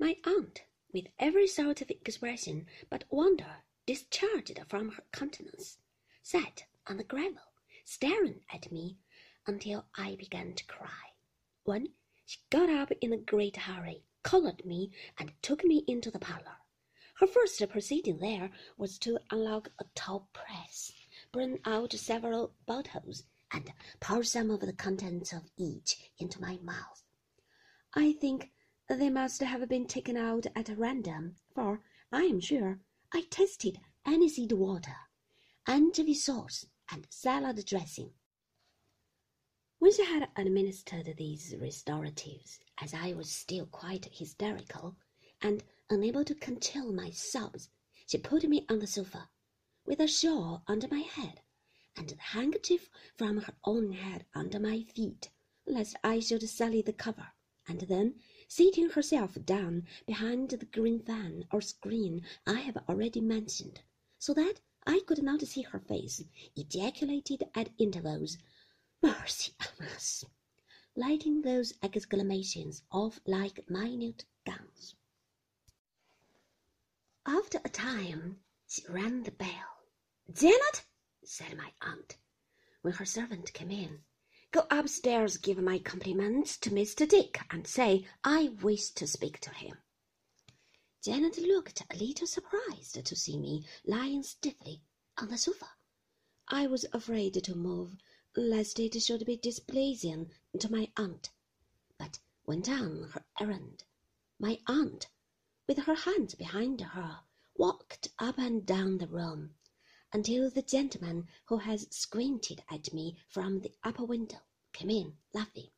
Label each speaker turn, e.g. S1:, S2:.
S1: My aunt, with every sort of expression but wonder discharged from her countenance, sat on the gravel, staring at me until I began to cry, when she got up in a great hurry, collared me, and took me into the parlor. Her first proceeding there was to unlock a tall press, bring out several bottles, and pour some of the contents of each into my mouth. I think they must have been taken out at random, for I am sure I tasted aniseed water, anchovy sauce, and salad dressing. When she had administered these restoratives, as I was still quite hysterical and unable to conceal my sobs, she put me on the sofa, with a shawl under my head, and the handkerchief from her own head under my feet, lest I should sully the cover, and then seating herself down behind the green fan or screen I have already mentioned, so that I could not see her face, ejaculated at intervals, Mercy on us! lighting those exclamations off like minute guns. After a time, she rang the bell. Janet, said my aunt, when her servant came in, Go upstairs, give my compliments to Mr. Dick, and say I wish to speak to him. Janet looked a little surprised to see me lying stiffly on the sofa. I was afraid to move, lest it should be displeasing to my aunt, but went on her errand. My aunt, with her hands behind her, walked up and down the room, until the gentleman who has squinted at me from the upper window came in, laughing.